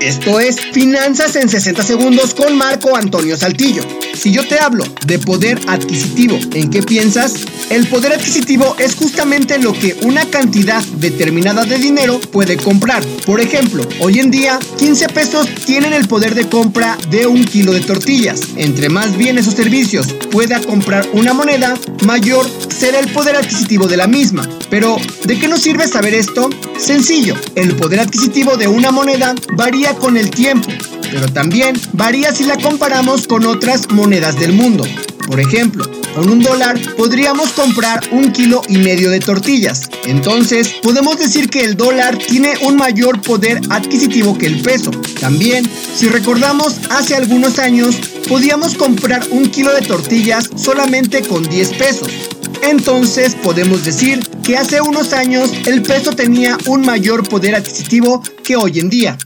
Esto es Finanzas en 60 segundos con Marco Antonio Saltillo. Si yo te hablo de poder adquisitivo, ¿en qué piensas? El poder adquisitivo es justamente lo que una cantidad determinada de dinero puede comprar. Por ejemplo, hoy en día 15 pesos tienen el poder de compra de un kilo de tortillas. Entre más bienes o servicios pueda comprar una moneda, mayor será el poder adquisitivo de la misma. Pero, ¿de qué nos sirve saber esto? Sencillo, el poder adquisitivo de una moneda varía con el tiempo, pero también varía si la comparamos con otras monedas del mundo. Por ejemplo, con un dólar podríamos comprar un kilo y medio de tortillas. Entonces, podemos decir que el dólar tiene un mayor poder adquisitivo que el peso. También, si recordamos, hace algunos años podíamos comprar un kilo de tortillas solamente con 10 pesos. Entonces podemos decir que hace unos años el peso tenía un mayor poder adquisitivo que hoy en día.